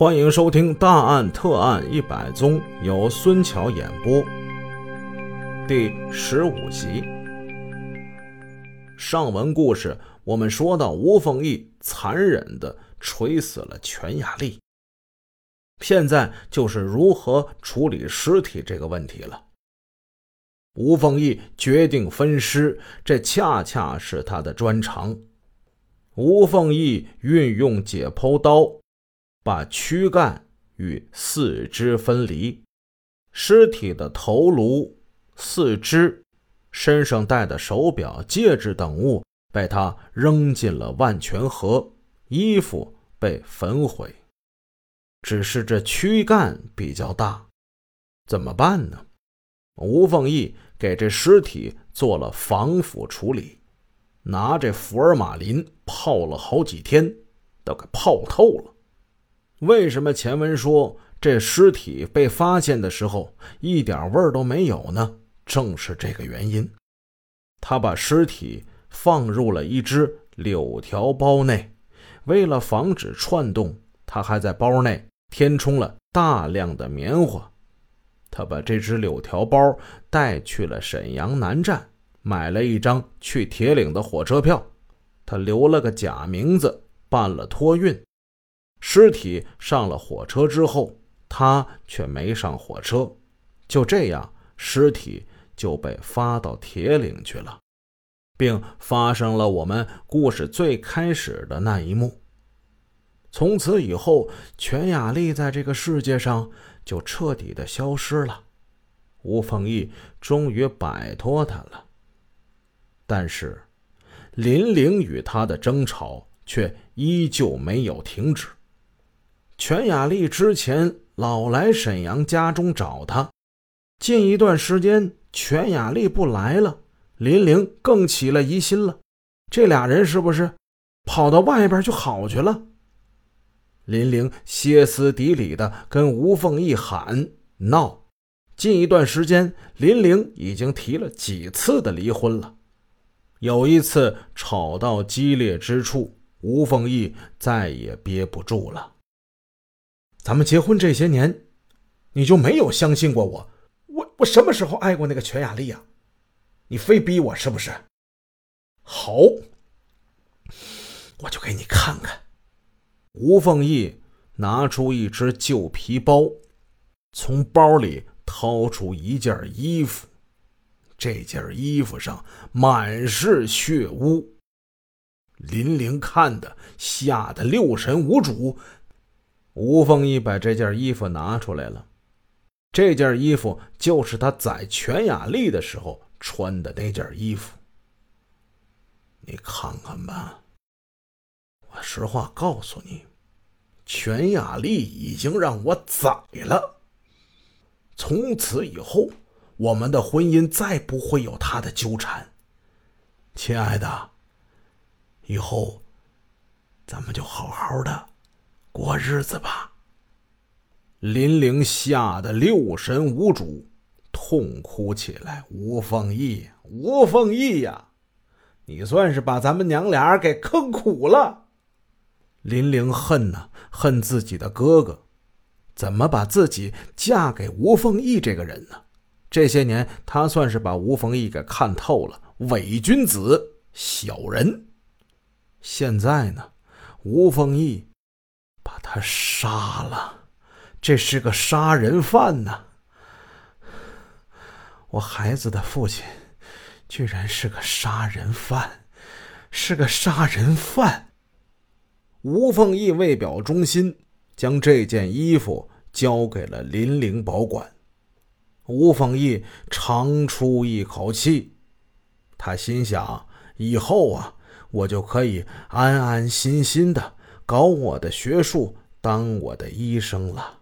欢迎收听《大案特案一百宗》，由孙桥演播。第十五集，上文故事我们说到吴凤义残忍的锤死了全雅丽，现在就是如何处理尸体这个问题了。吴凤义决定分尸，这恰恰是他的专长。吴凤义运用解剖刀，把躯干与四肢分离，尸体的头颅、四肢、身上戴的手表、戒指等物被他扔进了万泉河，衣服被焚毁。只是这躯干比较大，怎么办呢？吴凤义给这尸体做了防腐处理，拿这福尔马林泡了好几天，都给泡透了。为什么前文说这尸体被发现的时候一点味儿都没有呢？正是这个原因。他把尸体放入了一只柳条包内，为了防止串动，他还在包内填充了大量的棉花。他把这只柳条包带去了沈阳南站，买了一张去铁岭的火车票。他留了个假名字，办了托运。尸体上了火车之后，他却没上火车。就这样，尸体就被发到铁岭去了，并发生了我们故事最开始的那一幕。从此以后，全雅丽在这个世界上。就彻底的消失了，吴凤义终于摆脱他了。但是，林玲与他的争吵却依旧没有停止。全雅丽之前老来沈阳家中找他，近一段时间全雅丽不来了，林玲更起了疑心了。这俩人是不是跑到外边去好去了？林玲歇斯底里的跟吴凤义喊闹，近一段时间，林玲已经提了几次的离婚了。有一次吵到激烈之处，吴凤义再也憋不住了。咱们结婚这些年，你就没有相信过我？我我什么时候爱过那个全雅丽呀？你非逼我是不是？好，我就给你看看。吴凤义拿出一只旧皮包，从包里掏出一件衣服。这件衣服上满是血污。林玲看的吓得六神无主。吴凤仪把这件衣服拿出来了，这件衣服就是他宰全雅丽的时候穿的那件衣服。你看看吧。我实话告诉你，全雅丽已经让我宰了。从此以后，我们的婚姻再不会有他的纠缠。亲爱的，以后咱们就好好的过日子吧。林玲吓得六神无主，痛哭起来。吴凤义，吴凤义呀，你算是把咱们娘俩给坑苦了。林玲恨呐，恨自己的哥哥，怎么把自己嫁给吴凤义这个人呢？这些年，他算是把吴凤义给看透了，伪君子、小人。现在呢，吴凤义把他杀了，这是个杀人犯呐！我孩子的父亲，居然是个杀人犯，是个杀人犯！吴凤义为表忠心，将这件衣服交给了林玲保管。吴凤义长出一口气，他心想：以后啊，我就可以安安心心的搞我的学术，当我的医生了。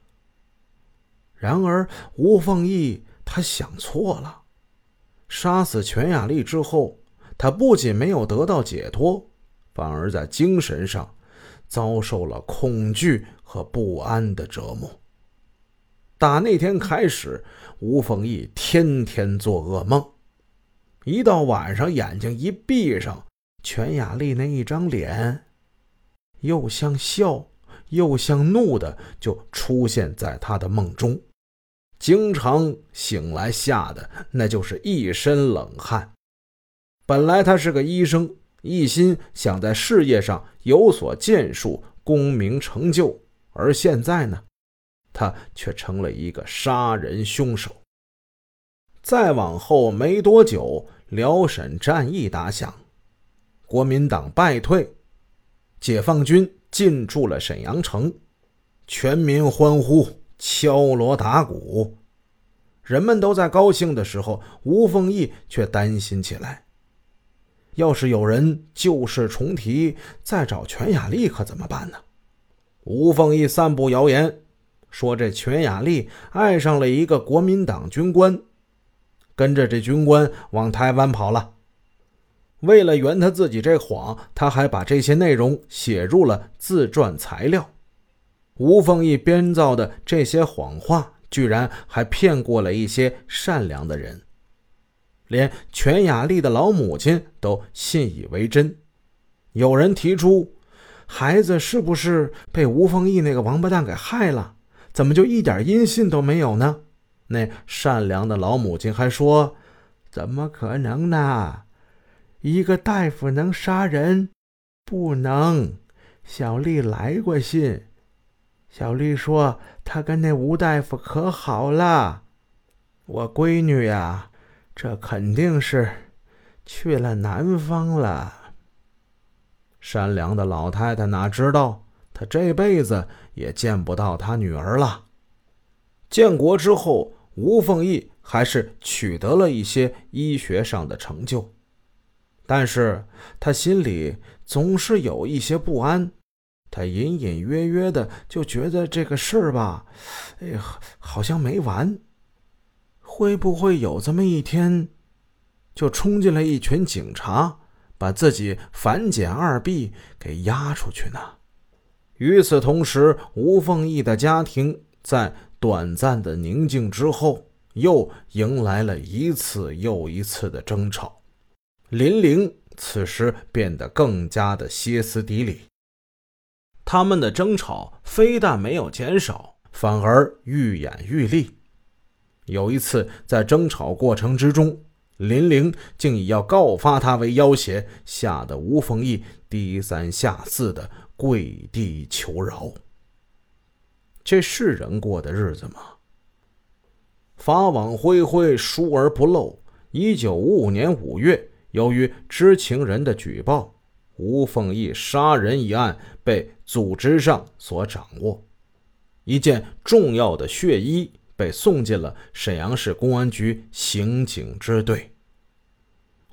然而，吴凤义他想错了。杀死全雅丽之后，他不仅没有得到解脱，反而在精神上。遭受了恐惧和不安的折磨。打那天开始，吴凤义天天做噩梦，一到晚上，眼睛一闭上，全雅丽那一张脸，又像笑又像怒的就出现在他的梦中，经常醒来吓得那就是一身冷汗。本来他是个医生，一心想在事业上有所建树、功名成就，而现在呢，他却成了一个杀人凶手。再往后没多久，辽沈战役打响，国民党败退，解放军进驻了沈阳城，全民欢呼，敲锣打鼓，人们都在高兴的时候，吴凤义却担心起来。要是有人旧事重提，再找全雅丽可怎么办呢？吴凤义散布谣言，说这全雅丽爱上了一个国民党军官。跟着这军官往台湾跑了。为了圆他自己这谎，他还把这些内容写入了自传材料。吴凤义编造的这些谎话，居然还骗过了一些善良的人，连全雅丽的老母亲都信以为真。有人提出，孩子是不是被吴凤义那个王八蛋给害了？怎么就一点音信都没有呢？那善良的老母亲还说：“怎么可能呢？一个大夫能杀人？不能。小丽来过信，小丽说她跟那吴大夫可好了。我闺女呀，这肯定是去了南方了。善良的老太太哪知道，她这辈子也见不到她女儿了。建国之后。”吴凤义还是取得了一些医学上的成就，但是他心里总是有一些不安，他隐隐约约的就觉得这个事儿吧，哎，好像没完。会不会有这么一天，就冲进来一群警察，把自己反检二毙给押出去呢？与此同时，吴凤义的家庭在。短暂的宁静之后，又迎来了一次又一次的争吵。林玲此时变得更加的歇斯底里。他们的争吵非但没有减少，反而愈演愈烈。有一次，在争吵过程之中，林玲竟以要告发他为要挟，吓得吴凤义低三下四的跪地求饶。这是人过的日子吗？法网恢恢，疏而不漏。一九五五年五月，由于知情人的举报，吴凤义杀人一案被组织上所掌握，一件重要的血衣被送进了沈阳市公安局刑警支队。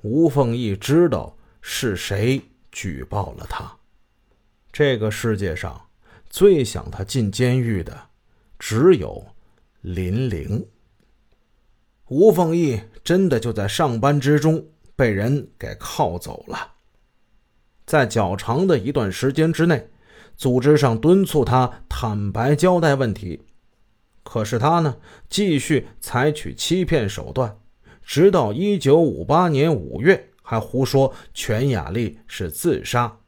吴凤义知道是谁举报了他。这个世界上。最想他进监狱的，只有林玲。吴凤义真的就在上班之中被人给铐走了。在较长的一段时间之内，组织上敦促他坦白交代问题，可是他呢，继续采取欺骗手段，直到一九五八年五月，还胡说全雅丽是自杀。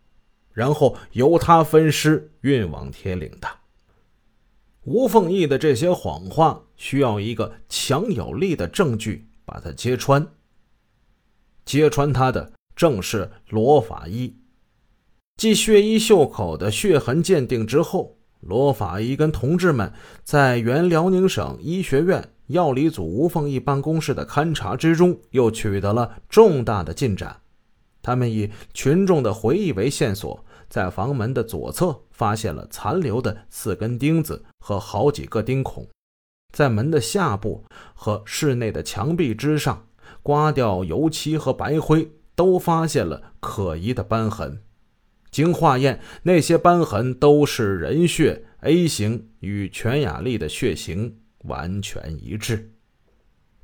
然后由他分尸运往铁岭的。吴凤义的这些谎话需要一个强有力的证据把他揭穿。揭穿他的正是罗法医。继血衣袖口的血痕鉴定之后，罗法医跟同志们在原辽宁省医学院药理组吴凤义办公室的勘查之中，又取得了重大的进展。他们以群众的回忆为线索。在房门的左侧发现了残留的四根钉子和好几个钉孔，在门的下部和室内的墙壁之上，刮掉油漆和白灰，都发现了可疑的斑痕。经化验，那些斑痕都是人血，A 型，与全雅丽的血型完全一致。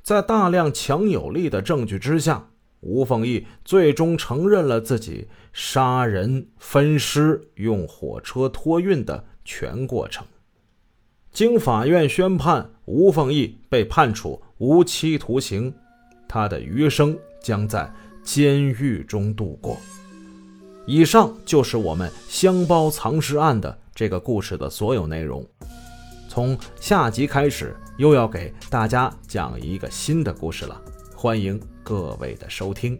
在大量强有力的证据之下。吴凤义最终承认了自己杀人、分尸、用火车托运的全过程。经法院宣判，吴凤义被判处无期徒刑，他的余生将在监狱中度过。以上就是我们箱包藏尸案的这个故事的所有内容。从下集开始，又要给大家讲一个新的故事了，欢迎各位的收听。